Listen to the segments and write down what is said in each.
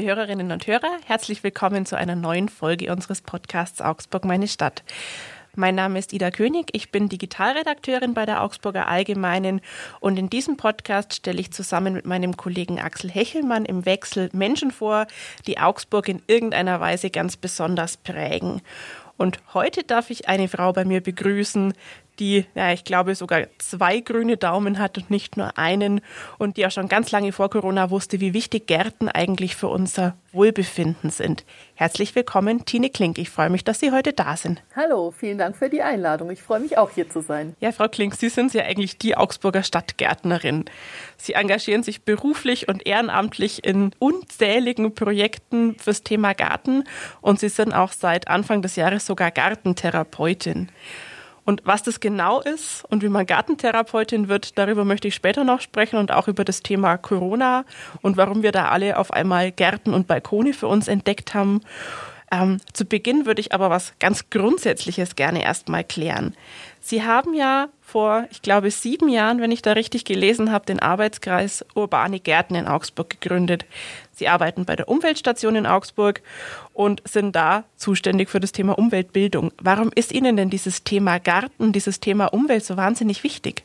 Liebe Hörerinnen und Hörer, herzlich willkommen zu einer neuen Folge unseres Podcasts Augsburg meine Stadt. Mein Name ist Ida König, ich bin Digitalredakteurin bei der Augsburger Allgemeinen und in diesem Podcast stelle ich zusammen mit meinem Kollegen Axel Hechelmann im Wechsel Menschen vor, die Augsburg in irgendeiner Weise ganz besonders prägen. Und heute darf ich eine Frau bei mir begrüßen, die, ja, ich glaube, sogar zwei grüne Daumen hat und nicht nur einen und die auch schon ganz lange vor Corona wusste, wie wichtig Gärten eigentlich für unser Wohlbefinden sind. Herzlich willkommen, Tine Klink. Ich freue mich, dass Sie heute da sind. Hallo, vielen Dank für die Einladung. Ich freue mich auch hier zu sein. Ja, Frau Klink, Sie sind ja eigentlich die Augsburger Stadtgärtnerin. Sie engagieren sich beruflich und ehrenamtlich in unzähligen Projekten fürs Thema Garten und Sie sind auch seit Anfang des Jahres sogar Gartentherapeutin. Und was das genau ist und wie man Gartentherapeutin wird, darüber möchte ich später noch sprechen und auch über das Thema Corona und warum wir da alle auf einmal Gärten und Balkone für uns entdeckt haben. Ähm, zu Beginn würde ich aber was ganz Grundsätzliches gerne erstmal klären. Sie haben ja vor, ich glaube, sieben Jahren, wenn ich da richtig gelesen habe, den Arbeitskreis Urbane Gärten in Augsburg gegründet. Sie arbeiten bei der Umweltstation in Augsburg und sind da zuständig für das Thema Umweltbildung. Warum ist Ihnen denn dieses Thema Garten, dieses Thema Umwelt so wahnsinnig wichtig?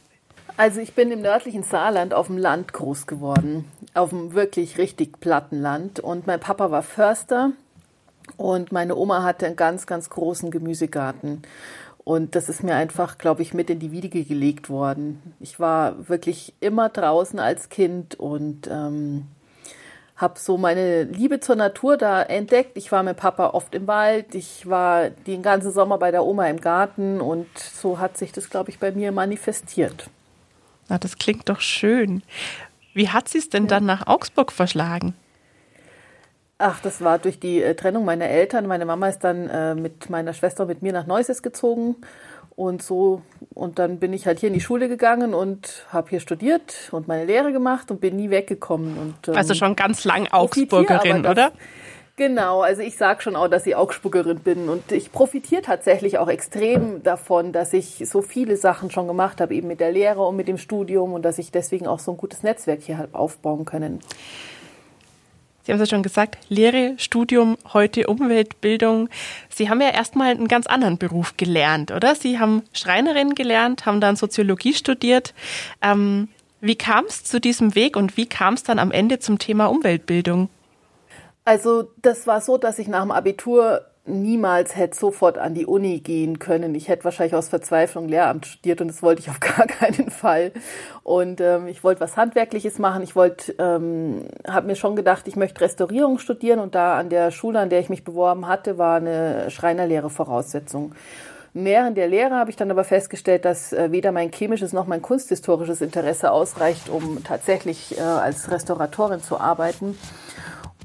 Also ich bin im nördlichen Saarland auf dem Land groß geworden, auf dem wirklich richtig platten Land. Und mein Papa war Förster und meine Oma hatte einen ganz, ganz großen Gemüsegarten. Und das ist mir einfach, glaube ich, mit in die Wiege gelegt worden. Ich war wirklich immer draußen als Kind und ähm, habe so meine Liebe zur Natur da entdeckt. Ich war mit Papa oft im Wald, ich war den ganzen Sommer bei der Oma im Garten und so hat sich das, glaube ich, bei mir manifestiert. Na, das klingt doch schön. Wie hat sie es denn ja. dann nach Augsburg verschlagen? Ach, das war durch die äh, Trennung meiner Eltern. Meine Mama ist dann äh, mit meiner Schwester mit mir nach Neuses gezogen. Und so, und dann bin ich halt hier in die Schule gegangen und habe hier studiert und meine Lehre gemacht und bin nie weggekommen. Und, ähm, also schon ganz lang Augsburgerin, das, oder? Genau, also ich sage schon auch, dass ich Augsburgerin bin und ich profitiere tatsächlich auch extrem davon, dass ich so viele Sachen schon gemacht habe, eben mit der Lehre und mit dem Studium und dass ich deswegen auch so ein gutes Netzwerk hier habe aufbauen können. Sie haben es ja schon gesagt, Lehre, Studium, heute Umweltbildung. Sie haben ja erstmal einen ganz anderen Beruf gelernt, oder? Sie haben Schreinerin gelernt, haben dann Soziologie studiert. Ähm, wie kam es zu diesem Weg und wie kam es dann am Ende zum Thema Umweltbildung? Also das war so, dass ich nach dem Abitur niemals hätte sofort an die Uni gehen können. Ich hätte wahrscheinlich aus Verzweiflung Lehramt studiert und das wollte ich auf gar keinen Fall. Und ähm, ich wollte was Handwerkliches machen. Ich wollte, ähm, habe mir schon gedacht, ich möchte Restaurierung studieren und da an der Schule, an der ich mich beworben hatte, war eine Schreinerlehre Voraussetzung. Während der Lehre habe ich dann aber festgestellt, dass äh, weder mein chemisches noch mein kunsthistorisches Interesse ausreicht, um tatsächlich äh, als Restauratorin zu arbeiten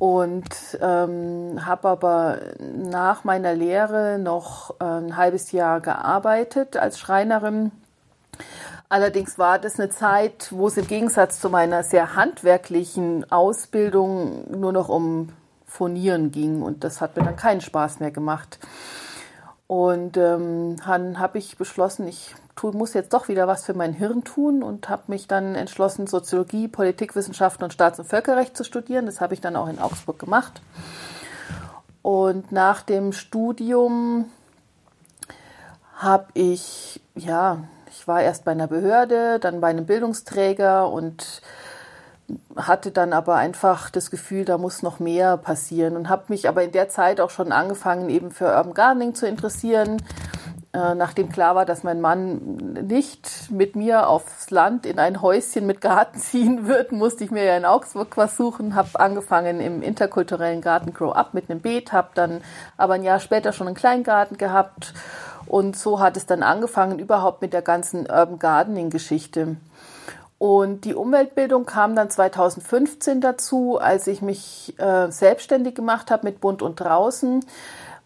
und ähm, habe aber nach meiner Lehre noch äh, ein halbes Jahr gearbeitet als Schreinerin. Allerdings war das eine Zeit, wo es im Gegensatz zu meiner sehr handwerklichen Ausbildung nur noch um Furnieren ging und das hat mir dann keinen Spaß mehr gemacht. Und ähm, dann habe ich beschlossen, ich tu, muss jetzt doch wieder was für mein Hirn tun und habe mich dann entschlossen, Soziologie, Politikwissenschaften und Staats- und Völkerrecht zu studieren. Das habe ich dann auch in Augsburg gemacht. Und nach dem Studium habe ich, ja, ich war erst bei einer Behörde, dann bei einem Bildungsträger und hatte dann aber einfach das Gefühl, da muss noch mehr passieren und habe mich aber in der Zeit auch schon angefangen, eben für Urban Gardening zu interessieren. Äh, nachdem klar war, dass mein Mann nicht mit mir aufs Land in ein Häuschen mit Garten ziehen wird, musste ich mir ja in Augsburg was suchen, habe angefangen im interkulturellen Garten Grow Up mit einem Beet, habe dann aber ein Jahr später schon einen Kleingarten gehabt und so hat es dann angefangen überhaupt mit der ganzen Urban Gardening Geschichte. Und die Umweltbildung kam dann 2015 dazu, als ich mich äh, selbstständig gemacht habe mit Bund und Draußen,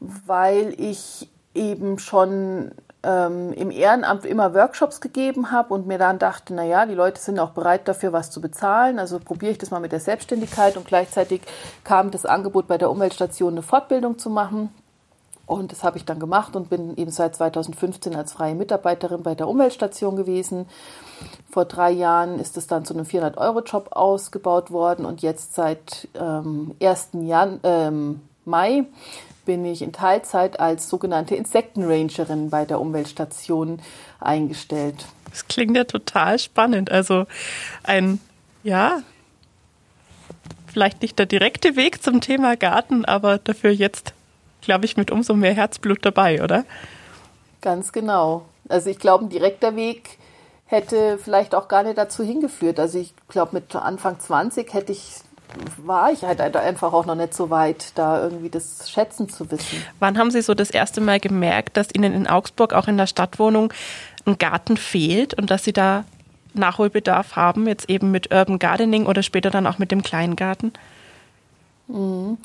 weil ich eben schon ähm, im Ehrenamt immer Workshops gegeben habe und mir dann dachte, na ja, die Leute sind auch bereit dafür, was zu bezahlen. Also probiere ich das mal mit der Selbstständigkeit und gleichzeitig kam das Angebot bei der Umweltstation eine Fortbildung zu machen. Und das habe ich dann gemacht und bin eben seit 2015 als freie Mitarbeiterin bei der Umweltstation gewesen. Vor drei Jahren ist es dann zu einem 400-Euro-Job ausgebaut worden und jetzt seit ähm, 1. Jan ähm, Mai bin ich in Teilzeit als sogenannte Insektenrangerin bei der Umweltstation eingestellt. Das klingt ja total spannend. Also ein, ja, vielleicht nicht der direkte Weg zum Thema Garten, aber dafür jetzt, glaube ich, mit umso mehr Herzblut dabei, oder? Ganz genau. Also ich glaube, ein direkter Weg hätte vielleicht auch gar nicht dazu hingeführt. Also ich glaube, mit Anfang 20 hätte ich war ich halt einfach auch noch nicht so weit, da irgendwie das schätzen zu wissen. Wann haben Sie so das erste Mal gemerkt, dass Ihnen in Augsburg auch in der Stadtwohnung ein Garten fehlt und dass Sie da Nachholbedarf haben, jetzt eben mit Urban Gardening oder später dann auch mit dem Kleingarten? Mhm.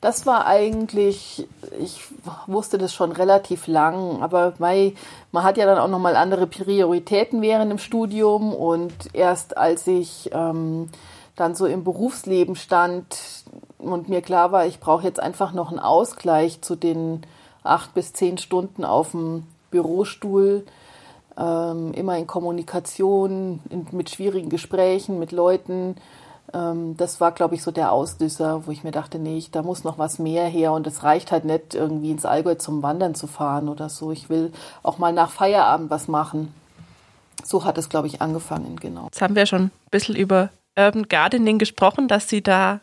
Das war eigentlich, ich wusste das schon relativ lang, aber man hat ja dann auch nochmal andere Prioritäten während dem Studium und erst als ich ähm, dann so im Berufsleben stand und mir klar war, ich brauche jetzt einfach noch einen Ausgleich zu den acht bis zehn Stunden auf dem Bürostuhl, ähm, immer in Kommunikation, in, mit schwierigen Gesprächen mit Leuten. Ähm, das war, glaube ich, so der Auslöser, wo ich mir dachte, nee, ich, da muss noch was mehr her und es reicht halt nicht, irgendwie ins Allgäu zum Wandern zu fahren oder so. Ich will auch mal nach Feierabend was machen. So hat es, glaube ich, angefangen, genau. Jetzt haben wir schon ein bisschen über Urban Gardening gesprochen, dass Sie da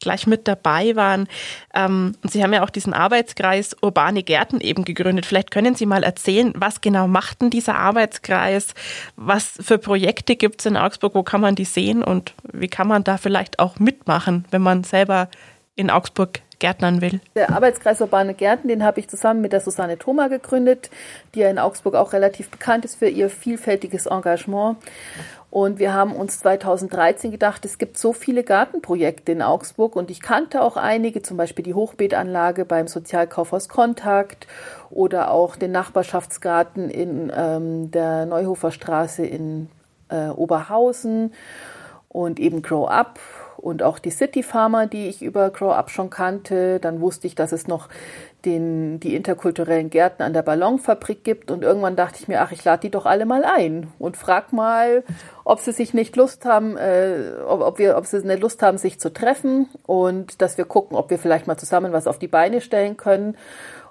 gleich mit dabei waren. Ähm, und Sie haben ja auch diesen Arbeitskreis Urbane Gärten eben gegründet. Vielleicht können Sie mal erzählen, was genau macht denn dieser Arbeitskreis? Was für Projekte gibt es in Augsburg? Wo kann man die sehen? Und wie kann man da vielleicht auch mitmachen, wenn man selber in Augsburg Gärtnern will. Der Arbeitskreis Urbane Gärten, den habe ich zusammen mit der Susanne Thoma gegründet, die ja in Augsburg auch relativ bekannt ist für ihr vielfältiges Engagement. Und wir haben uns 2013 gedacht, es gibt so viele Gartenprojekte in Augsburg und ich kannte auch einige, zum Beispiel die Hochbeetanlage beim Sozialkaufhaus Kontakt oder auch den Nachbarschaftsgarten in ähm, der Neuhofer Straße in äh, Oberhausen und eben Grow Up und auch die City Farmer, die ich über Grow Up schon kannte. Dann wusste ich, dass es noch den, die interkulturellen Gärten an der Ballonfabrik gibt. Und irgendwann dachte ich mir, ach, ich lade die doch alle mal ein und frag mal, ob sie sich nicht Lust haben, äh, ob, ob, wir, ob sie eine Lust haben, sich zu treffen und dass wir gucken, ob wir vielleicht mal zusammen was auf die Beine stellen können.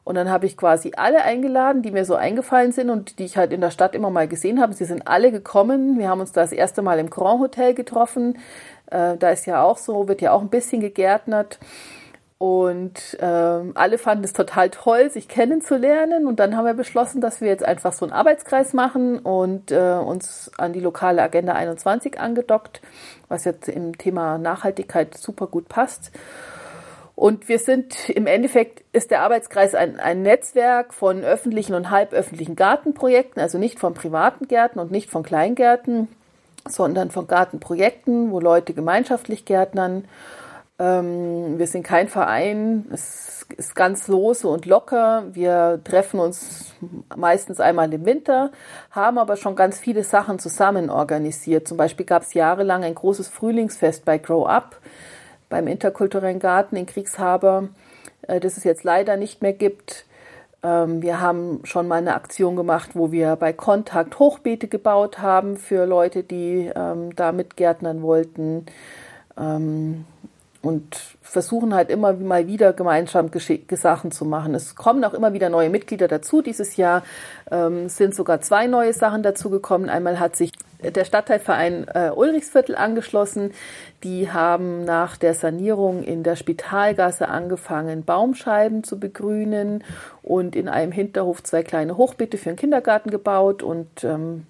Und dann habe ich quasi alle eingeladen, die mir so eingefallen sind und die ich halt in der Stadt immer mal gesehen habe. Sie sind alle gekommen. Wir haben uns das erste Mal im Grand Hotel getroffen. Äh, da ist ja auch so, wird ja auch ein bisschen gegärtnert. Und ähm, alle fanden es total toll, sich kennenzulernen. Und dann haben wir beschlossen, dass wir jetzt einfach so einen Arbeitskreis machen und äh, uns an die lokale Agenda 21 angedockt, was jetzt im Thema Nachhaltigkeit super gut passt. Und wir sind im Endeffekt ist der Arbeitskreis ein, ein Netzwerk von öffentlichen und halböffentlichen Gartenprojekten, also nicht von privaten Gärten und nicht von Kleingärten, sondern von Gartenprojekten, wo Leute gemeinschaftlich gärtnern ähm, wir sind kein Verein, es ist ganz lose und locker. Wir treffen uns meistens einmal im Winter, haben aber schon ganz viele Sachen zusammen organisiert. Zum Beispiel gab es jahrelang ein großes Frühlingsfest bei Grow Up beim interkulturellen Garten in Kriegshaber, äh, das es jetzt leider nicht mehr gibt. Ähm, wir haben schon mal eine Aktion gemacht, wo wir bei Kontakt Hochbeete gebaut haben für Leute, die ähm, da mitgärtnern wollten. Ähm, und versuchen halt immer mal wieder gemeinsam Sachen zu machen. Es kommen auch immer wieder neue Mitglieder dazu. Dieses Jahr ähm, sind sogar zwei neue Sachen dazugekommen. Einmal hat sich der Stadtteilverein äh, Ulrichsviertel angeschlossen. Die haben nach der Sanierung in der Spitalgasse angefangen, Baumscheiben zu begrünen und in einem Hinterhof zwei kleine Hochbeete für den Kindergarten gebaut und ähm,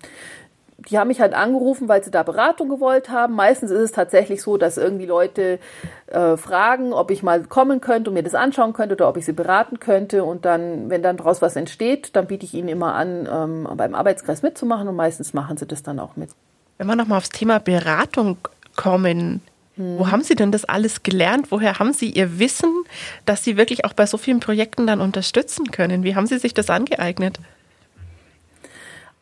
die haben mich halt angerufen, weil sie da Beratung gewollt haben. Meistens ist es tatsächlich so, dass irgendwie Leute äh, fragen, ob ich mal kommen könnte und mir das anschauen könnte oder ob ich sie beraten könnte. Und dann, wenn dann daraus was entsteht, dann biete ich ihnen immer an, ähm, beim Arbeitskreis mitzumachen und meistens machen sie das dann auch mit. Wenn wir nochmal aufs Thema Beratung kommen, hm. Wo haben Sie denn das alles gelernt? Woher haben Sie Ihr Wissen, dass Sie wirklich auch bei so vielen Projekten dann unterstützen können? Wie haben Sie sich das angeeignet?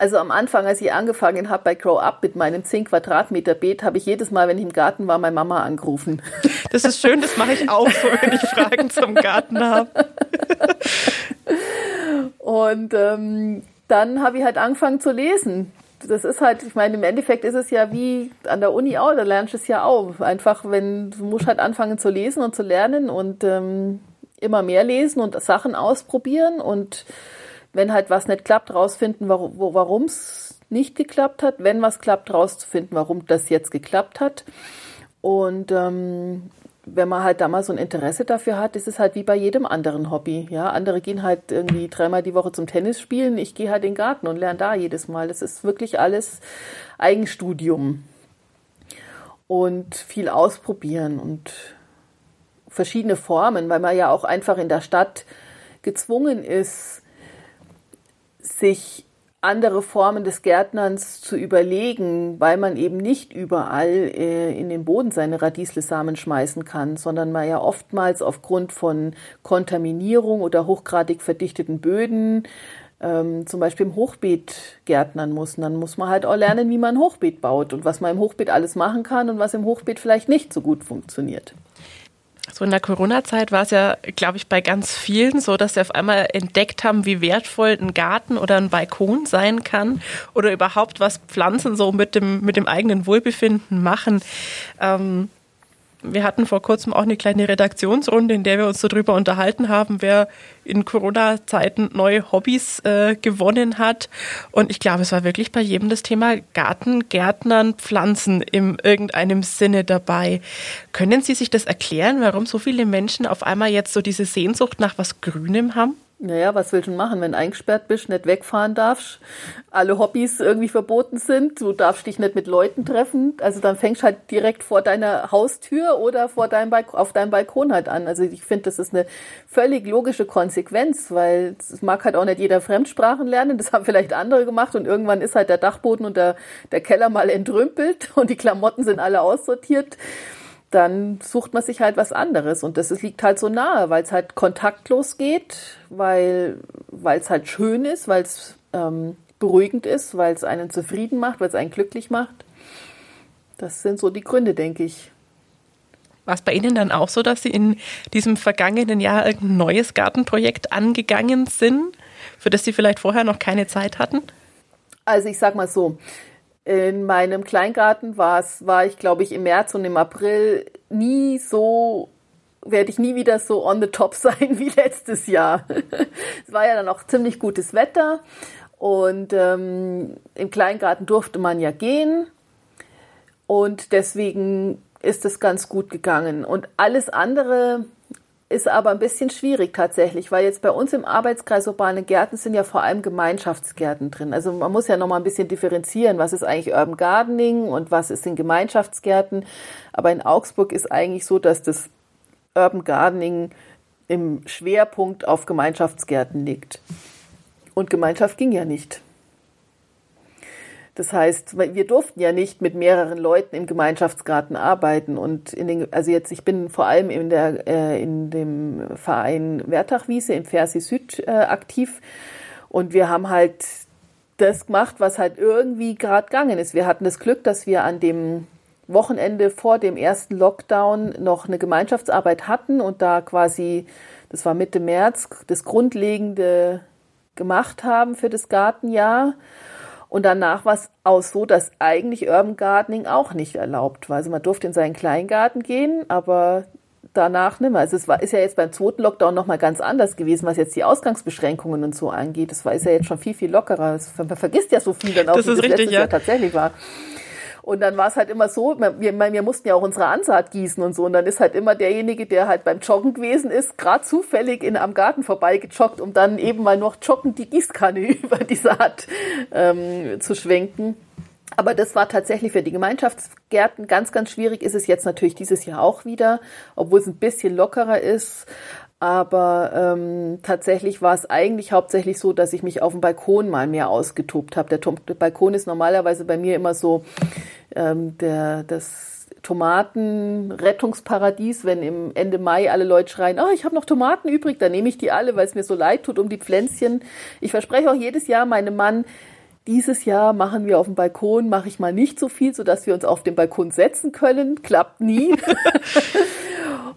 Also am Anfang, als ich angefangen habe bei Grow Up mit meinem 10 Quadratmeter Beet, habe ich jedes Mal, wenn ich im Garten war, meine Mama angerufen. Das ist schön, das mache ich auch so, wenn ich Fragen zum Garten habe. Und ähm, dann habe ich halt angefangen zu lesen. Das ist halt, ich meine, im Endeffekt ist es ja wie an der Uni auch, da lernst du es ja auch. Einfach, wenn du musst halt anfangen zu lesen und zu lernen und ähm, immer mehr lesen und Sachen ausprobieren und wenn halt was nicht klappt, rausfinden, warum es nicht geklappt hat. Wenn was klappt, rauszufinden, warum das jetzt geklappt hat. Und ähm, wenn man halt da mal so ein Interesse dafür hat, ist es halt wie bei jedem anderen Hobby. Ja, andere gehen halt irgendwie dreimal die Woche zum Tennis spielen. Ich gehe halt in den Garten und lerne da jedes Mal. Das ist wirklich alles Eigenstudium und viel ausprobieren und verschiedene Formen, weil man ja auch einfach in der Stadt gezwungen ist, sich andere Formen des Gärtnerns zu überlegen, weil man eben nicht überall äh, in den Boden seine Radieslesamen schmeißen kann, sondern man ja oftmals aufgrund von Kontaminierung oder hochgradig verdichteten Böden ähm, zum Beispiel im Hochbeet gärtnern muss. Und dann muss man halt auch lernen, wie man ein Hochbeet baut und was man im Hochbeet alles machen kann und was im Hochbeet vielleicht nicht so gut funktioniert. So in der Corona-Zeit war es ja, glaube ich, bei ganz vielen so, dass sie auf einmal entdeckt haben, wie wertvoll ein Garten oder ein Balkon sein kann oder überhaupt was Pflanzen so mit dem, mit dem eigenen Wohlbefinden machen. Ähm, wir hatten vor kurzem auch eine kleine Redaktionsrunde, in der wir uns darüber unterhalten haben, wer in Corona-Zeiten neue Hobbys äh, gewonnen hat. Und ich glaube, es war wirklich bei jedem das Thema Garten, Gärtnern, Pflanzen in irgendeinem Sinne dabei. Können Sie sich das erklären, warum so viele Menschen auf einmal jetzt so diese Sehnsucht nach was Grünem haben? Naja, was willst du machen, wenn eingesperrt bist, nicht wegfahren darfst, alle Hobbys irgendwie verboten sind, du darfst dich nicht mit Leuten treffen, also dann fängst du halt direkt vor deiner Haustür oder vor deinem Balk auf deinem Balkon halt an. Also ich finde, das ist eine völlig logische Konsequenz, weil es mag halt auch nicht jeder Fremdsprachen lernen, das haben vielleicht andere gemacht und irgendwann ist halt der Dachboden und der, der Keller mal entrümpelt und die Klamotten sind alle aussortiert dann sucht man sich halt was anderes. Und das liegt halt so nahe, weil es halt kontaktlos geht, weil es halt schön ist, weil es ähm, beruhigend ist, weil es einen zufrieden macht, weil es einen glücklich macht. Das sind so die Gründe, denke ich. War es bei Ihnen dann auch so, dass Sie in diesem vergangenen Jahr ein neues Gartenprojekt angegangen sind, für das Sie vielleicht vorher noch keine Zeit hatten? Also ich sag mal so, in meinem Kleingarten war's, war ich, glaube ich, im März und im April nie so, werde ich nie wieder so on the top sein wie letztes Jahr. es war ja dann auch ziemlich gutes Wetter und ähm, im Kleingarten durfte man ja gehen und deswegen ist es ganz gut gegangen. Und alles andere ist aber ein bisschen schwierig tatsächlich, weil jetzt bei uns im Arbeitskreis urbane Gärten sind ja vor allem Gemeinschaftsgärten drin. Also man muss ja noch mal ein bisschen differenzieren, was ist eigentlich Urban Gardening und was ist in Gemeinschaftsgärten. Aber in Augsburg ist eigentlich so, dass das Urban Gardening im Schwerpunkt auf Gemeinschaftsgärten liegt. Und Gemeinschaft ging ja nicht. Das heißt, wir durften ja nicht mit mehreren Leuten im Gemeinschaftsgarten arbeiten. Und in den, also jetzt, ich bin vor allem in, der, äh, in dem Verein Wertachwiese im Fersi Süd äh, aktiv. Und wir haben halt das gemacht, was halt irgendwie gerade gegangen ist. Wir hatten das Glück, dass wir an dem Wochenende vor dem ersten Lockdown noch eine Gemeinschaftsarbeit hatten und da quasi, das war Mitte März, das Grundlegende gemacht haben für das Gartenjahr. Und danach war es auch so, dass eigentlich Urban Gardening auch nicht erlaubt war. Also man durfte in seinen Kleingarten gehen, aber danach nicht mehr. Also es war, ist ja jetzt beim zweiten Lockdown nochmal ganz anders gewesen, was jetzt die Ausgangsbeschränkungen und so angeht. Das war, ist ja jetzt schon viel, viel lockerer. Man vergisst ja so viel dann auch, das wie das richtig, letztes ja. Jahr tatsächlich war. Und dann war es halt immer so, wir, wir mussten ja auch unsere Ansaat gießen und so. Und dann ist halt immer derjenige, der halt beim Joggen gewesen ist, gerade zufällig in, am Garten vorbeigejoggt, um dann eben mal noch joggend die Gießkanne über die Saat ähm, zu schwenken. Aber das war tatsächlich für die Gemeinschaftsgärten ganz, ganz schwierig. Ist es jetzt natürlich dieses Jahr auch wieder, obwohl es ein bisschen lockerer ist. Aber ähm, tatsächlich war es eigentlich hauptsächlich so, dass ich mich auf dem Balkon mal mehr ausgetobt habe. Der, der, Balkon ist normalerweise bei mir immer so ähm, der, das Tomatenrettungsparadies, wenn im Ende Mai alle Leute schreien, oh, ich habe noch Tomaten übrig, dann nehme ich die alle, weil es mir so leid tut um die Pflänzchen. Ich verspreche auch jedes Jahr meinem Mann, dieses Jahr machen wir auf dem Balkon, mache ich mal nicht so viel, sodass wir uns auf den Balkon setzen können. Klappt nie.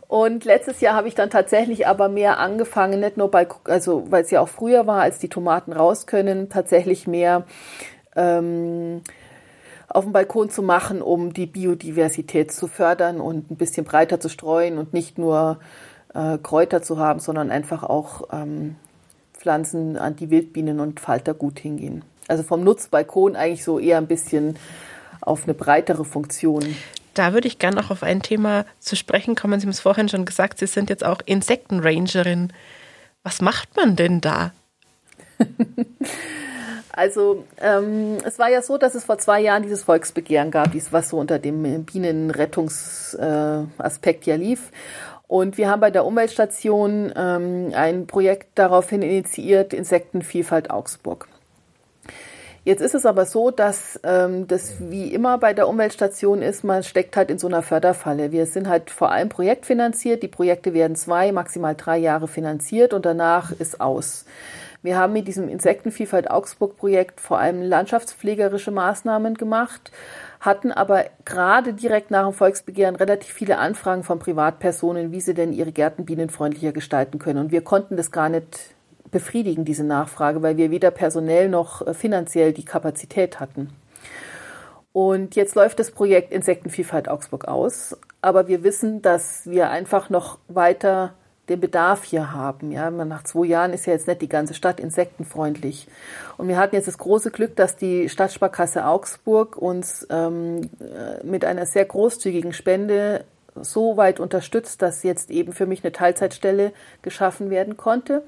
Und letztes Jahr habe ich dann tatsächlich aber mehr angefangen, nicht nur bei, also weil es ja auch früher war, als die Tomaten raus können, tatsächlich mehr ähm, auf dem Balkon zu machen, um die Biodiversität zu fördern und ein bisschen breiter zu streuen und nicht nur äh, Kräuter zu haben, sondern einfach auch ähm, Pflanzen, an die Wildbienen und Falter gut hingehen. Also vom Nutzbalkon eigentlich so eher ein bisschen auf eine breitere Funktion. Da würde ich gerne noch auf ein Thema zu sprechen kommen. Sie haben es vorhin schon gesagt, Sie sind jetzt auch Insektenrangerin. Was macht man denn da? Also ähm, es war ja so, dass es vor zwei Jahren dieses Volksbegehren gab, was so unter dem Bienenrettungsaspekt äh, ja lief. Und wir haben bei der Umweltstation ähm, ein Projekt daraufhin initiiert, Insektenvielfalt Augsburg. Jetzt ist es aber so, dass ähm, das wie immer bei der Umweltstation ist, man steckt halt in so einer Förderfalle. Wir sind halt vor allem projektfinanziert. Die Projekte werden zwei, maximal drei Jahre finanziert und danach ist aus. Wir haben mit diesem Insektenvielfalt Augsburg Projekt vor allem landschaftspflegerische Maßnahmen gemacht, hatten aber gerade direkt nach dem Volksbegehren relativ viele Anfragen von Privatpersonen, wie sie denn ihre Gärten bienenfreundlicher gestalten können. Und wir konnten das gar nicht befriedigen, diese Nachfrage, weil wir weder personell noch äh, finanziell die Kapazität hatten. Und jetzt läuft das Projekt Insektenvielfalt Augsburg aus, aber wir wissen, dass wir einfach noch weiter den Bedarf hier haben. Ja, nach zwei Jahren ist ja jetzt nicht die ganze Stadt insektenfreundlich. Und wir hatten jetzt das große Glück, dass die Stadtsparkasse Augsburg uns ähm, äh, mit einer sehr großzügigen Spende so weit unterstützt, dass jetzt eben für mich eine Teilzeitstelle geschaffen werden konnte.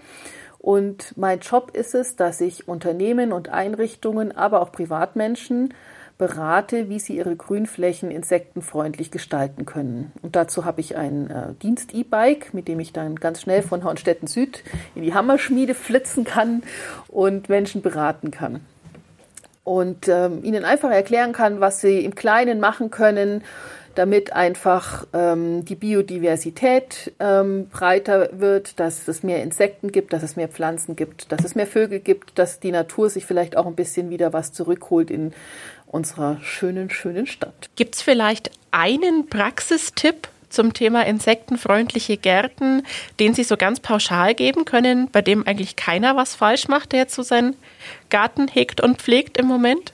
Und mein Job ist es, dass ich Unternehmen und Einrichtungen, aber auch Privatmenschen berate, wie sie ihre Grünflächen insektenfreundlich gestalten können. Und dazu habe ich ein äh, Dienst-E-Bike, mit dem ich dann ganz schnell von Hornstetten Süd in die Hammerschmiede flitzen kann und Menschen beraten kann. Und ähm, ihnen einfach erklären kann, was sie im Kleinen machen können, damit einfach ähm, die Biodiversität ähm, breiter wird, dass es mehr Insekten gibt, dass es mehr Pflanzen gibt, dass es mehr Vögel gibt, dass die Natur sich vielleicht auch ein bisschen wieder was zurückholt in unserer schönen, schönen Stadt. Gibt es vielleicht einen Praxistipp zum Thema insektenfreundliche Gärten, den Sie so ganz pauschal geben können, bei dem eigentlich keiner was falsch macht, der jetzt so seinen Garten hegt und pflegt im Moment?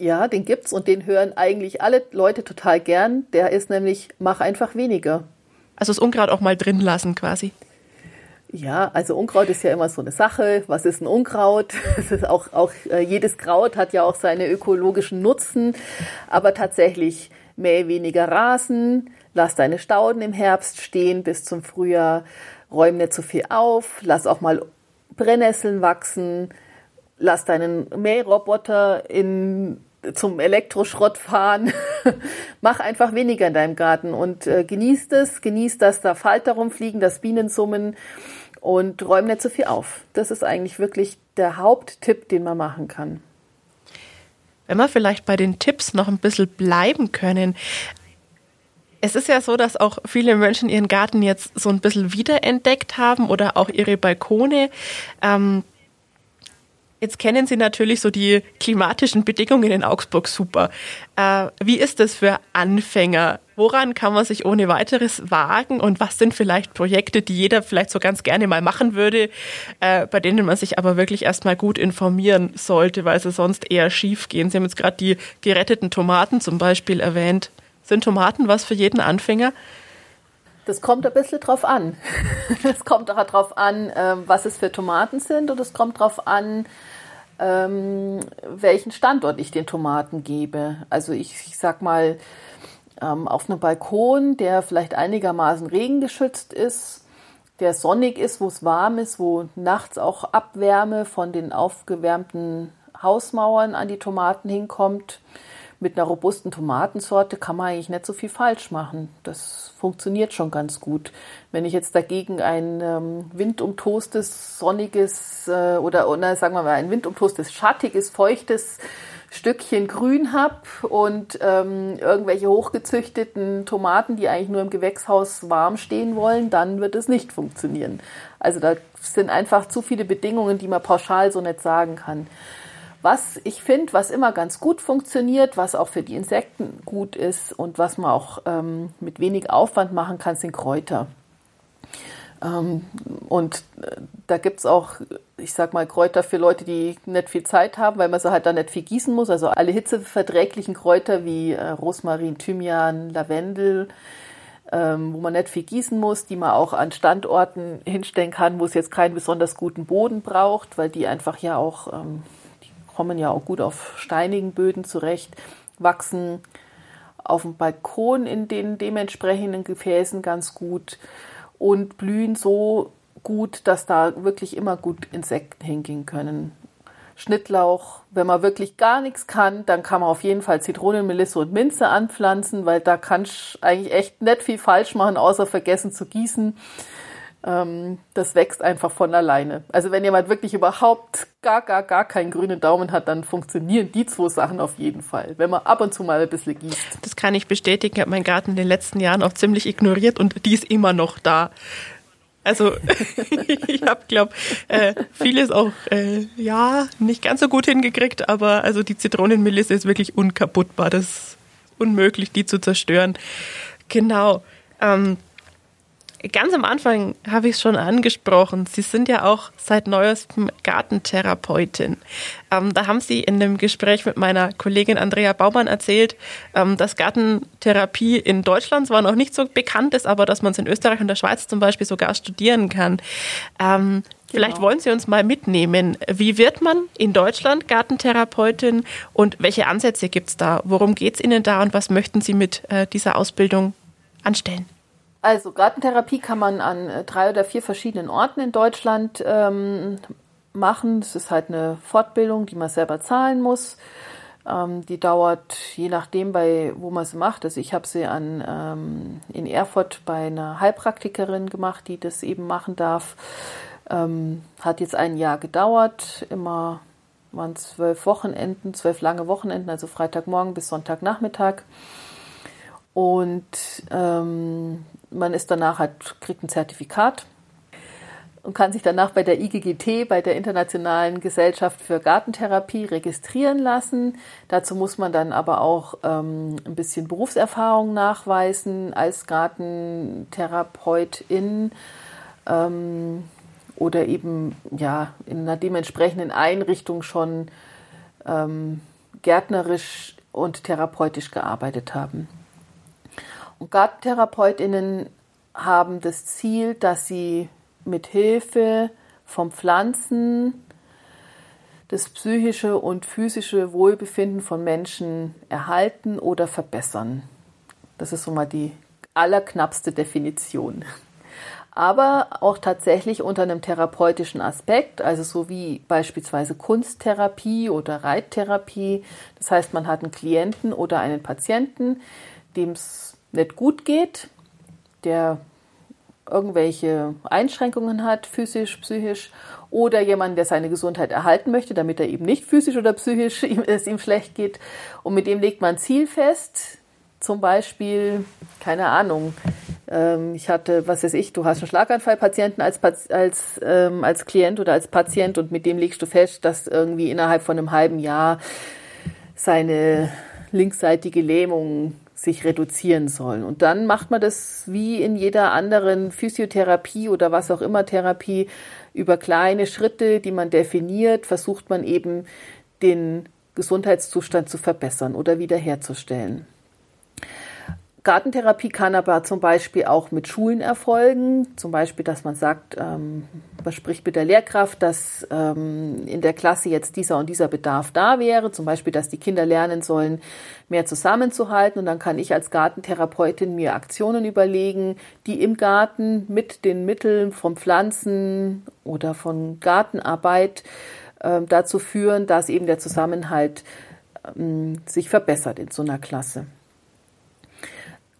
Ja, den gibt's und den hören eigentlich alle Leute total gern. Der ist nämlich, mach einfach weniger. Also das Unkraut auch mal drin lassen quasi. Ja, also Unkraut ist ja immer so eine Sache. Was ist ein Unkraut? Ist auch, auch äh, jedes Kraut hat ja auch seine ökologischen Nutzen. Aber tatsächlich mäh weniger Rasen, lass deine Stauden im Herbst stehen bis zum Frühjahr, räum nicht zu so viel auf, lass auch mal Brennnesseln wachsen, lass deinen Mähroboter in zum Elektroschrott fahren. Mach einfach weniger in deinem Garten und äh, genießt es, genießt, dass da Falter rumfliegen, dass Bienen summen und räum nicht so viel auf. Das ist eigentlich wirklich der Haupttipp, den man machen kann. Wenn wir vielleicht bei den Tipps noch ein bisschen bleiben können. Es ist ja so, dass auch viele Menschen ihren Garten jetzt so ein bisschen wiederentdeckt haben oder auch ihre Balkone. Ähm, Jetzt kennen Sie natürlich so die klimatischen Bedingungen in Augsburg super. Äh, wie ist das für Anfänger? Woran kann man sich ohne weiteres wagen und was sind vielleicht Projekte, die jeder vielleicht so ganz gerne mal machen würde, äh, bei denen man sich aber wirklich erstmal gut informieren sollte, weil sie sonst eher schief gehen? Sie haben jetzt gerade die geretteten Tomaten zum Beispiel erwähnt. Sind Tomaten was für jeden Anfänger? Das kommt ein bisschen drauf an. Es kommt auch drauf an, ähm, was es für Tomaten sind und es kommt drauf an, ähm, welchen Standort ich den Tomaten gebe. Also ich, ich sag mal, ähm, auf einem Balkon, der vielleicht einigermaßen regengeschützt ist, der sonnig ist, wo es warm ist, wo nachts auch Abwärme von den aufgewärmten Hausmauern an die Tomaten hinkommt mit einer robusten Tomatensorte kann man eigentlich nicht so viel falsch machen. Das funktioniert schon ganz gut. Wenn ich jetzt dagegen ein ähm, windumtostes, sonniges äh, oder, oder sagen wir mal ein windumtostes, schattiges, feuchtes Stückchen Grün habe und ähm, irgendwelche hochgezüchteten Tomaten, die eigentlich nur im Gewächshaus warm stehen wollen, dann wird es nicht funktionieren. Also da sind einfach zu viele Bedingungen, die man pauschal so nicht sagen kann. Was ich finde, was immer ganz gut funktioniert, was auch für die Insekten gut ist und was man auch ähm, mit wenig Aufwand machen kann, sind Kräuter. Ähm, und äh, da gibt es auch, ich sag mal, Kräuter für Leute, die nicht viel Zeit haben, weil man sie halt da nicht viel gießen muss. Also alle hitzeverträglichen Kräuter wie äh, Rosmarin, Thymian, Lavendel, ähm, wo man nicht viel gießen muss, die man auch an Standorten hinstellen kann, wo es jetzt keinen besonders guten Boden braucht, weil die einfach ja auch ähm, kommen ja auch gut auf steinigen Böden zurecht, wachsen auf dem Balkon in den dementsprechenden Gefäßen ganz gut und blühen so gut, dass da wirklich immer gut Insekten hingehen können. Schnittlauch, wenn man wirklich gar nichts kann, dann kann man auf jeden Fall Zitronen, Melisse und Minze anpflanzen, weil da kann ich eigentlich echt nicht viel falsch machen, außer vergessen zu gießen. Ähm, das wächst einfach von alleine. Also wenn jemand wirklich überhaupt gar, gar, gar keinen grünen Daumen hat, dann funktionieren die zwei Sachen auf jeden Fall, wenn man ab und zu mal ein bisschen gießt. Das kann ich bestätigen. Ich habe meinen Garten in den letzten Jahren auch ziemlich ignoriert und die ist immer noch da. Also ich habe, glaube äh, vieles auch äh, ja nicht ganz so gut hingekriegt, aber also die Zitronenmelisse ist wirklich unkaputtbar. Das ist unmöglich, die zu zerstören. Genau. Ähm, Ganz am Anfang habe ich es schon angesprochen. Sie sind ja auch seit neuestem Gartentherapeutin. Ähm, da haben Sie in dem Gespräch mit meiner Kollegin Andrea Baumann erzählt, ähm, dass Gartentherapie in Deutschland zwar noch nicht so bekannt ist, aber dass man es in Österreich und der Schweiz zum Beispiel sogar studieren kann. Ähm, Vielleicht genau. wollen Sie uns mal mitnehmen. Wie wird man in Deutschland Gartentherapeutin und welche Ansätze gibt es da? Worum geht es Ihnen da und was möchten Sie mit äh, dieser Ausbildung anstellen? Also Gartentherapie kann man an äh, drei oder vier verschiedenen Orten in Deutschland ähm, machen. Das ist halt eine Fortbildung, die man selber zahlen muss. Ähm, die dauert je nachdem, bei wo man sie macht. Also ich habe sie an, ähm, in Erfurt bei einer Heilpraktikerin gemacht, die das eben machen darf. Ähm, hat jetzt ein Jahr gedauert. Immer waren zwölf Wochenenden, zwölf lange Wochenenden, also Freitagmorgen bis Sonntagnachmittag. Und ähm, man ist danach halt, kriegt ein Zertifikat und kann sich danach bei der IGGT, bei der Internationalen Gesellschaft für Gartentherapie, registrieren lassen. Dazu muss man dann aber auch ähm, ein bisschen Berufserfahrung nachweisen als Gartentherapeutin ähm, oder eben ja in einer dementsprechenden Einrichtung schon ähm, gärtnerisch und therapeutisch gearbeitet haben. Gartentherapeutinnen haben das Ziel, dass sie mit Hilfe von Pflanzen das psychische und physische Wohlbefinden von Menschen erhalten oder verbessern. Das ist so mal die allerknappste Definition. Aber auch tatsächlich unter einem therapeutischen Aspekt, also so wie beispielsweise Kunsttherapie oder Reittherapie. Das heißt, man hat einen Klienten oder einen Patienten, dem es nicht gut geht, der irgendwelche Einschränkungen hat, physisch, psychisch, oder jemand, der seine Gesundheit erhalten möchte, damit er eben nicht physisch oder psychisch es ihm schlecht geht. Und mit dem legt man ein Ziel fest. Zum Beispiel, keine Ahnung, ähm, ich hatte, was weiß ich, du hast einen Schlaganfallpatienten als, als, ähm, als Klient oder als Patient und mit dem legst du fest, dass irgendwie innerhalb von einem halben Jahr seine linksseitige Lähmung sich reduzieren sollen. Und dann macht man das wie in jeder anderen Physiotherapie oder was auch immer Therapie über kleine Schritte, die man definiert, versucht man eben den Gesundheitszustand zu verbessern oder wiederherzustellen. Gartentherapie kann aber zum Beispiel auch mit Schulen erfolgen. Zum Beispiel, dass man sagt, ähm, man spricht mit der Lehrkraft, dass ähm, in der Klasse jetzt dieser und dieser Bedarf da wäre. Zum Beispiel, dass die Kinder lernen sollen, mehr zusammenzuhalten. Und dann kann ich als Gartentherapeutin mir Aktionen überlegen, die im Garten mit den Mitteln von Pflanzen oder von Gartenarbeit äh, dazu führen, dass eben der Zusammenhalt ähm, sich verbessert in so einer Klasse.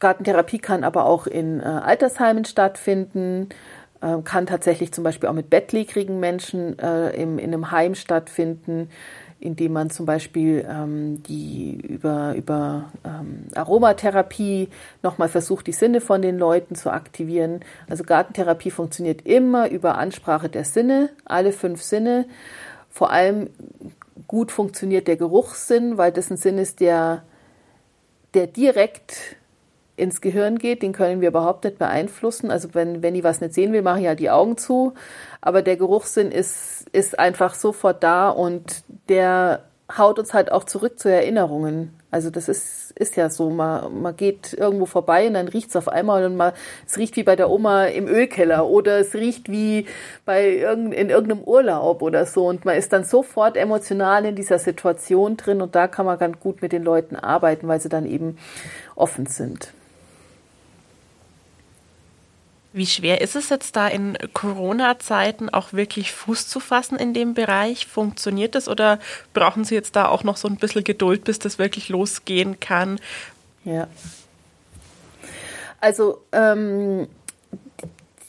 Gartentherapie kann aber auch in äh, Altersheimen stattfinden, äh, kann tatsächlich zum Beispiel auch mit bettlägerigen Menschen äh, im, in einem Heim stattfinden, indem man zum Beispiel ähm, die über, über ähm, Aromatherapie nochmal versucht, die Sinne von den Leuten zu aktivieren. Also Gartentherapie funktioniert immer über Ansprache der Sinne, alle fünf Sinne. Vor allem gut funktioniert der Geruchssinn, weil das ein Sinn ist, der, der direkt ins Gehirn geht, den können wir überhaupt nicht beeinflussen. Also wenn, wenn ich was nicht sehen will, mache ich halt die Augen zu. Aber der Geruchssinn ist, ist einfach sofort da und der haut uns halt auch zurück zu Erinnerungen. Also das ist, ist ja so, man, man geht irgendwo vorbei und dann riecht es auf einmal und man, es riecht wie bei der Oma im Ölkeller oder es riecht wie bei irgend, in irgendeinem Urlaub oder so und man ist dann sofort emotional in dieser Situation drin und da kann man ganz gut mit den Leuten arbeiten, weil sie dann eben offen sind. Wie schwer ist es jetzt da in Corona-Zeiten auch wirklich Fuß zu fassen in dem Bereich? Funktioniert das oder brauchen Sie jetzt da auch noch so ein bisschen Geduld, bis das wirklich losgehen kann? Ja. Also ähm,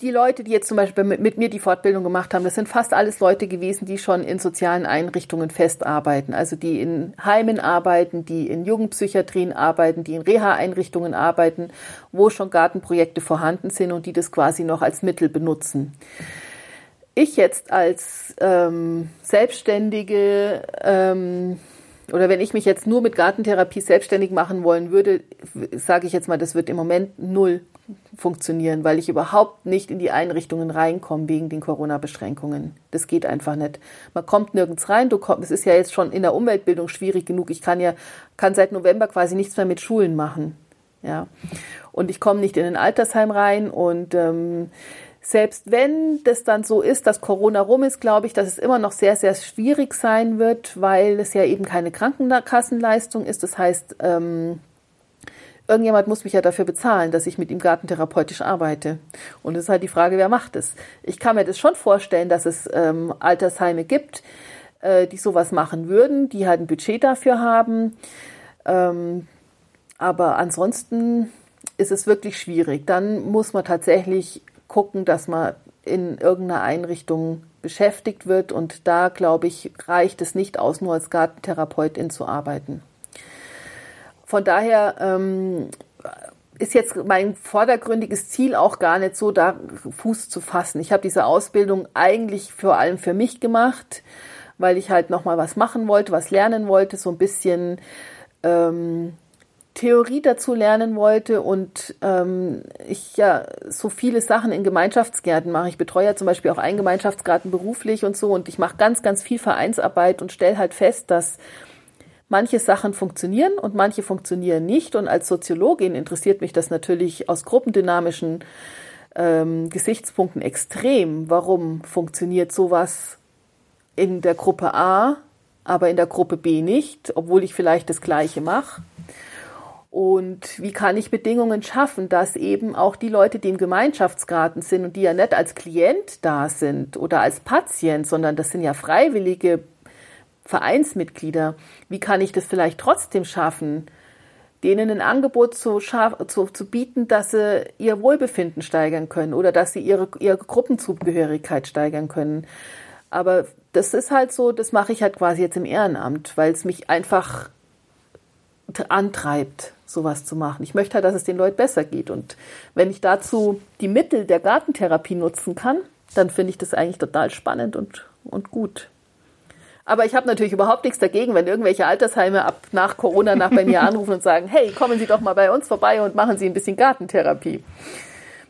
die Leute, die jetzt zum Beispiel mit, mit, mir die Fortbildung gemacht haben, das sind fast alles Leute gewesen, die schon in sozialen Einrichtungen festarbeiten. Also die in Heimen arbeiten, die in Jugendpsychiatrien arbeiten, die in Reha-Einrichtungen arbeiten, wo schon Gartenprojekte vorhanden sind und die das quasi noch als Mittel benutzen. Ich jetzt als ähm, Selbstständige ähm, oder wenn ich mich jetzt nur mit Gartentherapie selbstständig machen wollen würde, sage ich jetzt mal, das wird im Moment null funktionieren, weil ich überhaupt nicht in die Einrichtungen reinkomme wegen den Corona-Beschränkungen. Das geht einfach nicht. Man kommt nirgends rein. Du kommst, es ist ja jetzt schon in der Umweltbildung schwierig genug. Ich kann ja, kann seit November quasi nichts mehr mit Schulen machen. Ja. Und ich komme nicht in ein Altersheim rein und ähm, selbst wenn das dann so ist, dass Corona rum ist, glaube ich, dass es immer noch sehr, sehr schwierig sein wird, weil es ja eben keine Krankenkassenleistung ist. Das heißt, ähm, irgendjemand muss mich ja dafür bezahlen, dass ich mit ihm gartentherapeutisch arbeite. Und es ist halt die Frage, wer macht es? Ich kann mir das schon vorstellen, dass es ähm, Altersheime gibt, äh, die sowas machen würden, die halt ein Budget dafür haben. Ähm, aber ansonsten ist es wirklich schwierig. Dann muss man tatsächlich gucken, dass man in irgendeiner Einrichtung beschäftigt wird. Und da, glaube ich, reicht es nicht aus, nur als Gartentherapeutin zu arbeiten. Von daher ähm, ist jetzt mein vordergründiges Ziel auch gar nicht so, da Fuß zu fassen. Ich habe diese Ausbildung eigentlich vor allem für mich gemacht, weil ich halt nochmal was machen wollte, was lernen wollte, so ein bisschen ähm, Theorie dazu lernen wollte und ähm, ich ja so viele Sachen in Gemeinschaftsgärten mache. Ich betreue ja zum Beispiel auch einen Gemeinschaftsgarten beruflich und so und ich mache ganz, ganz viel Vereinsarbeit und stelle halt fest, dass manche Sachen funktionieren und manche funktionieren nicht. Und als Soziologin interessiert mich das natürlich aus gruppendynamischen ähm, Gesichtspunkten extrem. Warum funktioniert sowas in der Gruppe A, aber in der Gruppe B nicht, obwohl ich vielleicht das Gleiche mache? Und wie kann ich Bedingungen schaffen, dass eben auch die Leute, die im Gemeinschaftsgarten sind und die ja nicht als Klient da sind oder als Patient, sondern das sind ja freiwillige Vereinsmitglieder, wie kann ich das vielleicht trotzdem schaffen, denen ein Angebot zu, zu, zu bieten, dass sie ihr Wohlbefinden steigern können oder dass sie ihre, ihre Gruppenzugehörigkeit steigern können. Aber das ist halt so, das mache ich halt quasi jetzt im Ehrenamt, weil es mich einfach antreibt, sowas zu machen. Ich möchte halt, dass es den Leuten besser geht. Und wenn ich dazu die Mittel der Gartentherapie nutzen kann, dann finde ich das eigentlich total spannend und, und gut. Aber ich habe natürlich überhaupt nichts dagegen, wenn irgendwelche Altersheime ab nach Corona nach bei mir anrufen und sagen, hey, kommen Sie doch mal bei uns vorbei und machen Sie ein bisschen Gartentherapie.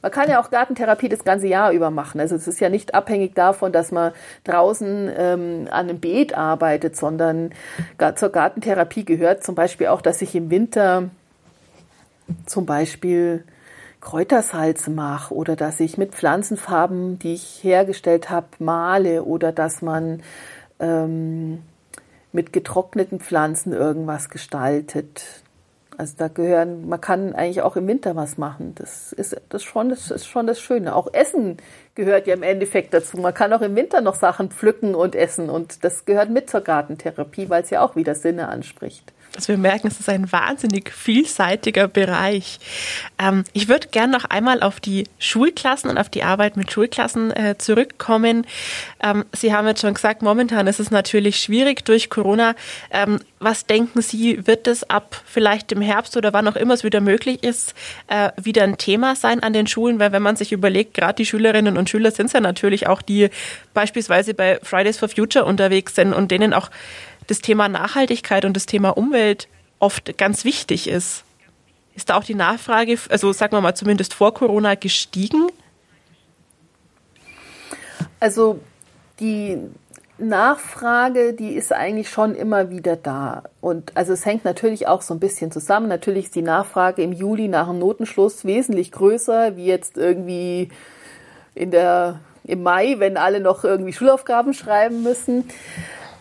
Man kann ja auch Gartentherapie das ganze Jahr über machen. Also es ist ja nicht abhängig davon, dass man draußen ähm, an einem Beet arbeitet, sondern zur Gartentherapie gehört zum Beispiel auch, dass ich im Winter zum Beispiel Kräutersalze mache oder dass ich mit Pflanzenfarben, die ich hergestellt habe, male oder dass man ähm, mit getrockneten Pflanzen irgendwas gestaltet. Also da gehören, man kann eigentlich auch im Winter was machen. Das ist das schon, das ist schon das Schöne. Auch Essen gehört ja im Endeffekt dazu. Man kann auch im Winter noch Sachen pflücken und essen und das gehört mit zur Gartentherapie, weil es ja auch wieder Sinne anspricht. Also wir merken, es ist ein wahnsinnig vielseitiger Bereich. Ähm, ich würde gerne noch einmal auf die Schulklassen und auf die Arbeit mit Schulklassen äh, zurückkommen. Ähm, Sie haben jetzt schon gesagt, momentan ist es natürlich schwierig durch Corona. Ähm, was denken Sie, wird es ab vielleicht im Herbst oder wann auch immer es wieder möglich ist, äh, wieder ein Thema sein an den Schulen? Weil wenn man sich überlegt, gerade die Schülerinnen und Schüler sind es ja natürlich auch, die beispielsweise bei Fridays for Future unterwegs sind und denen auch das Thema Nachhaltigkeit und das Thema Umwelt oft ganz wichtig ist. Ist da auch die Nachfrage, also sagen wir mal zumindest vor Corona, gestiegen? Also die Nachfrage, die ist eigentlich schon immer wieder da. Und also es hängt natürlich auch so ein bisschen zusammen. Natürlich ist die Nachfrage im Juli nach dem Notenschluss wesentlich größer, wie jetzt irgendwie in der, im Mai, wenn alle noch irgendwie Schulaufgaben schreiben müssen.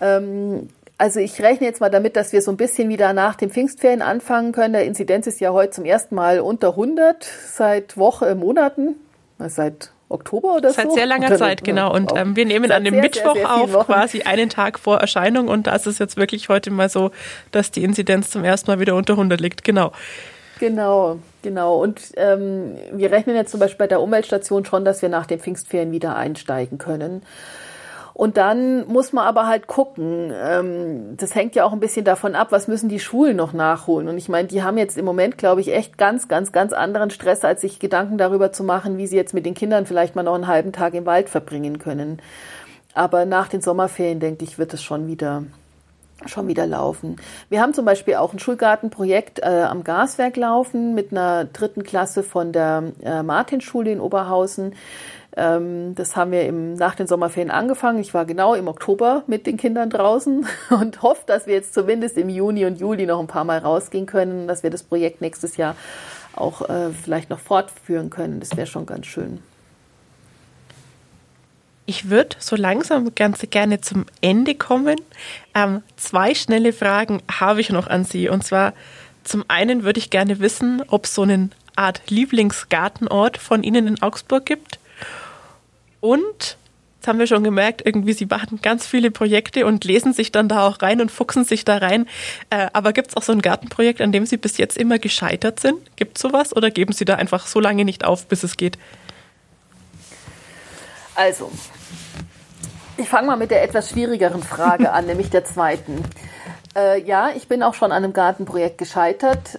Ähm, also ich rechne jetzt mal damit, dass wir so ein bisschen wieder nach den Pfingstferien anfangen können. Der Inzidenz ist ja heute zum ersten Mal unter 100 seit Woche, Monaten, seit Oktober oder Seit so? sehr langer Zeit, genau. Und ähm, wir nehmen an dem sehr, Mittwoch sehr, sehr auf, Wochen. quasi einen Tag vor Erscheinung. Und da ist es jetzt wirklich heute mal so, dass die Inzidenz zum ersten Mal wieder unter 100 liegt. Genau. Genau, genau. Und ähm, wir rechnen jetzt zum Beispiel bei der Umweltstation schon, dass wir nach den Pfingstferien wieder einsteigen können. Und dann muss man aber halt gucken. Ähm, das hängt ja auch ein bisschen davon ab, was müssen die Schulen noch nachholen. Und ich meine, die haben jetzt im Moment, glaube ich, echt ganz, ganz, ganz anderen Stress, als sich Gedanken darüber zu machen, wie sie jetzt mit den Kindern vielleicht mal noch einen halben Tag im Wald verbringen können. Aber nach den Sommerferien, denke ich, wird es schon wieder schon wieder laufen. Wir haben zum Beispiel auch ein Schulgartenprojekt äh, am Gaswerk laufen mit einer dritten Klasse von der äh, Martinschule in Oberhausen. Ähm, das haben wir im, nach den Sommerferien angefangen. Ich war genau im Oktober mit den Kindern draußen und hoffe, dass wir jetzt zumindest im Juni und Juli noch ein paar Mal rausgehen können, dass wir das Projekt nächstes Jahr auch äh, vielleicht noch fortführen können. Das wäre schon ganz schön. Ich würde so langsam ganz gerne zum Ende kommen. Ähm, zwei schnelle Fragen habe ich noch an Sie. Und zwar zum einen würde ich gerne wissen, ob es so eine Art Lieblingsgartenort von Ihnen in Augsburg gibt. Und, das haben wir schon gemerkt, irgendwie, sie machen ganz viele Projekte und lesen sich dann da auch rein und fuchsen sich da rein. Äh, aber gibt es auch so ein Gartenprojekt, an dem Sie bis jetzt immer gescheitert sind? Gibt es sowas oder geben Sie da einfach so lange nicht auf, bis es geht? Also, ich fange mal mit der etwas schwierigeren Frage an, nämlich der zweiten. Äh, ja, ich bin auch schon an einem Gartenprojekt gescheitert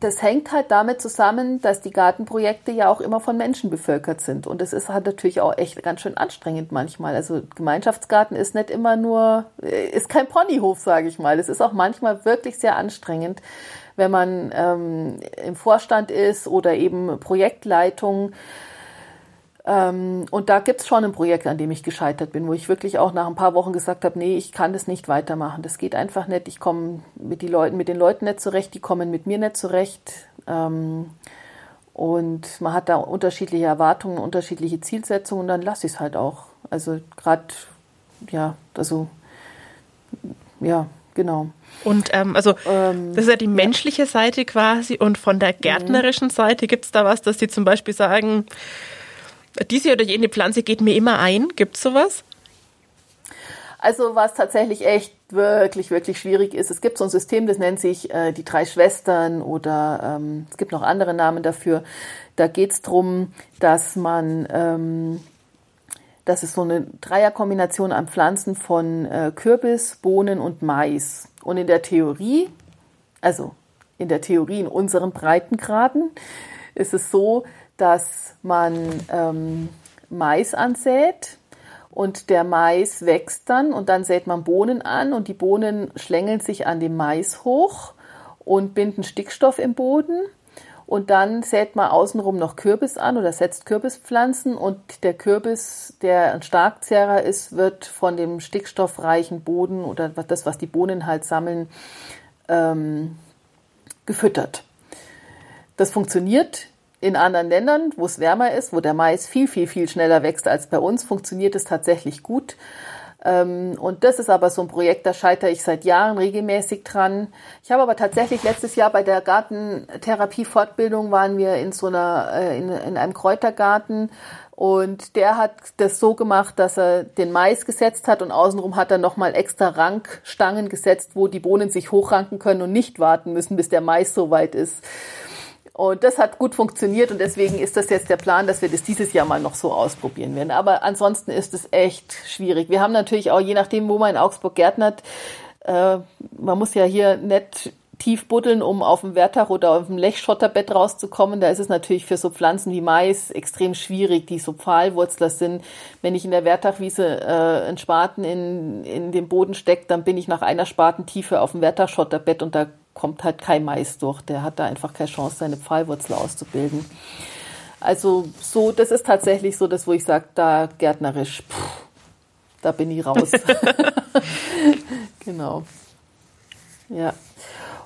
das hängt halt damit zusammen, dass die Gartenprojekte ja auch immer von Menschen bevölkert sind. Und es ist halt natürlich auch echt ganz schön anstrengend manchmal. Also Gemeinschaftsgarten ist nicht immer nur, äh, ist kein Ponyhof, sage ich mal. Es ist auch manchmal wirklich sehr anstrengend, wenn man ähm, im Vorstand ist oder eben Projektleitung und da gibt's schon ein Projekt, an dem ich gescheitert bin, wo ich wirklich auch nach ein paar Wochen gesagt habe, nee, ich kann das nicht weitermachen. Das geht einfach nicht. Ich komme mit, die Leuten, mit den Leuten nicht zurecht, die kommen mit mir nicht zurecht. Ähm, und man hat da unterschiedliche Erwartungen, unterschiedliche Zielsetzungen und dann lasse ich es halt auch. Also gerade, ja, also ja, genau. Und ähm, also ähm, das ist ja die menschliche ja. Seite quasi und von der gärtnerischen mhm. Seite gibt's da was, dass die zum Beispiel sagen, diese oder jene Pflanze geht mir immer ein. Gibt es sowas? Also was tatsächlich echt wirklich, wirklich schwierig ist, es gibt so ein System, das nennt sich äh, die drei Schwestern oder ähm, es gibt noch andere Namen dafür. Da geht es darum, dass man, ähm, das ist so eine Dreierkombination an Pflanzen von äh, Kürbis, Bohnen und Mais. Und in der Theorie, also in der Theorie in unseren Breitengraden, ist es so, dass man ähm, Mais ansät und der Mais wächst dann und dann sät man Bohnen an und die Bohnen schlängeln sich an dem Mais hoch und binden Stickstoff im Boden. Und dann sät man außenrum noch Kürbis an oder setzt Kürbispflanzen und der Kürbis, der ein Starkzehrer ist, wird von dem stickstoffreichen Boden oder das, was die Bohnen halt sammeln, ähm, gefüttert. Das funktioniert in anderen Ländern, wo es wärmer ist, wo der Mais viel, viel, viel schneller wächst als bei uns, funktioniert es tatsächlich gut. Ähm, und das ist aber so ein Projekt, da scheitere ich seit Jahren regelmäßig dran. Ich habe aber tatsächlich letztes Jahr bei der Gartentherapie-Fortbildung waren wir in so einer, äh, in, in einem Kräutergarten und der hat das so gemacht, dass er den Mais gesetzt hat und außenrum hat er nochmal extra Rankstangen gesetzt, wo die Bohnen sich hochranken können und nicht warten müssen, bis der Mais so weit ist. Und das hat gut funktioniert und deswegen ist das jetzt der Plan, dass wir das dieses Jahr mal noch so ausprobieren werden. Aber ansonsten ist es echt schwierig. Wir haben natürlich auch, je nachdem, wo man in Augsburg gärtnert, äh, man muss ja hier nicht tief buddeln, um auf dem Wertach oder auf dem Lechschotterbett rauszukommen. Da ist es natürlich für so Pflanzen wie Mais extrem schwierig, die so Pfahlwurzler sind. Wenn ich in der Wertachwiese äh, einen Spaten in, in den Boden stecke, dann bin ich nach einer Spatentiefe auf dem Wertachschotterbett und da kommt halt kein Mais durch. Der hat da einfach keine Chance, seine Pfahlwurzel auszubilden. Also so, das ist tatsächlich so das, wo ich sage, da gärtnerisch, pff, da bin ich raus. genau. Ja.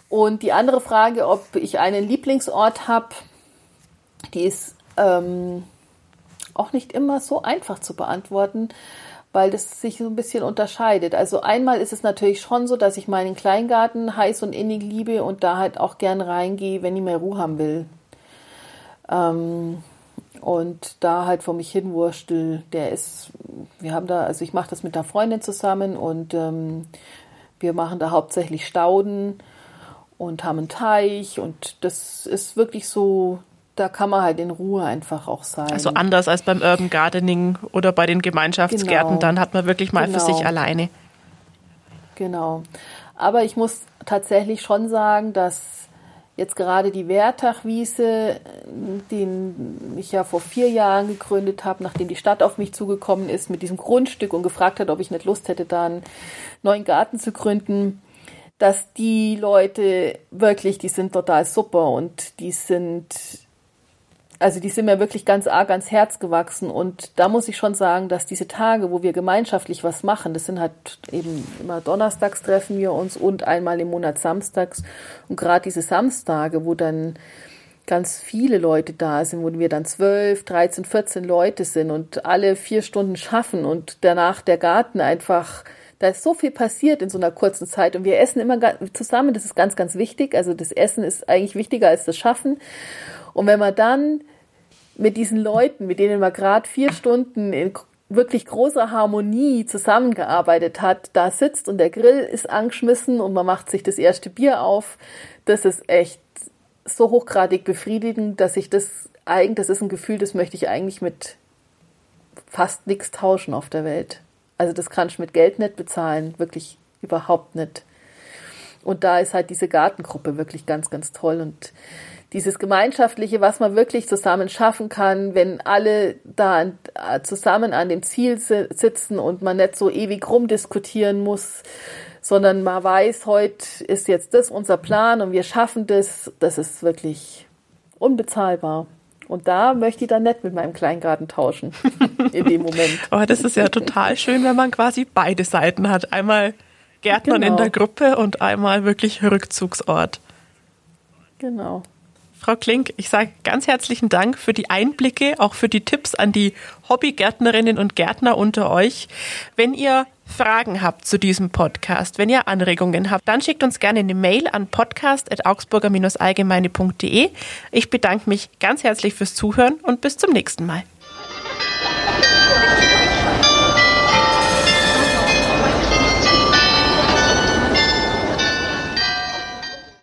Und die andere Frage, ob ich einen Lieblingsort habe, die ist ähm, auch nicht immer so einfach zu beantworten, weil das sich so ein bisschen unterscheidet. Also einmal ist es natürlich schon so, dass ich meinen Kleingarten heiß und innig liebe und da halt auch gern reingehe, wenn ich mehr Ruhe haben will. Ähm, und da halt vor mich hin wurstel, der ist, wir haben da, also ich mache das mit einer Freundin zusammen und ähm, wir machen da hauptsächlich Stauden und haben einen Teich und das ist wirklich so, da kann man halt in Ruhe einfach auch sein. Also anders als beim Urban Gardening oder bei den Gemeinschaftsgärten, genau. dann hat man wirklich mal genau. für sich genau. alleine. Genau. Aber ich muss tatsächlich schon sagen, dass jetzt gerade die Wertachwiese, den ich ja vor vier Jahren gegründet habe, nachdem die Stadt auf mich zugekommen ist mit diesem Grundstück und gefragt hat, ob ich nicht Lust hätte, da einen neuen Garten zu gründen, dass die Leute wirklich, die sind total super und die sind, also die sind mir wirklich ganz arg ans Herz gewachsen. Und da muss ich schon sagen, dass diese Tage, wo wir gemeinschaftlich was machen, das sind halt eben immer donnerstags treffen wir uns und einmal im Monat samstags. Und gerade diese Samstage, wo dann ganz viele Leute da sind, wo wir dann zwölf, dreizehn, vierzehn Leute sind und alle vier Stunden schaffen und danach der Garten einfach da ist so viel passiert in so einer kurzen Zeit und wir essen immer zusammen. Das ist ganz, ganz wichtig. Also das Essen ist eigentlich wichtiger als das Schaffen. Und wenn man dann mit diesen Leuten, mit denen man gerade vier Stunden in wirklich großer Harmonie zusammengearbeitet hat, da sitzt und der Grill ist angeschmissen und man macht sich das erste Bier auf, das ist echt so hochgradig befriedigend, dass ich das eigentlich, das ist ein Gefühl, das möchte ich eigentlich mit fast nichts tauschen auf der Welt. Also das kannst du mit Geld nicht bezahlen, wirklich überhaupt nicht. Und da ist halt diese Gartengruppe wirklich ganz, ganz toll und dieses Gemeinschaftliche, was man wirklich zusammen schaffen kann, wenn alle da äh, zusammen an dem Ziel sitzen und man nicht so ewig rumdiskutieren muss, sondern man weiß, heute ist jetzt das unser Plan und wir schaffen das, das ist wirklich unbezahlbar. Und da möchte ich dann nicht mit meinem Kleingarten tauschen in dem Moment. Aber das ist ja total schön, wenn man quasi beide Seiten hat. Einmal Gärtnern genau. in der Gruppe und einmal wirklich Rückzugsort. Genau. Frau Klink, ich sage ganz herzlichen Dank für die Einblicke, auch für die Tipps an die Hobbygärtnerinnen und Gärtner unter euch. Wenn ihr Fragen habt zu diesem Podcast, wenn ihr Anregungen habt, dann schickt uns gerne eine Mail an podcast.augsburger-allgemeine.de. Ich bedanke mich ganz herzlich fürs Zuhören und bis zum nächsten Mal.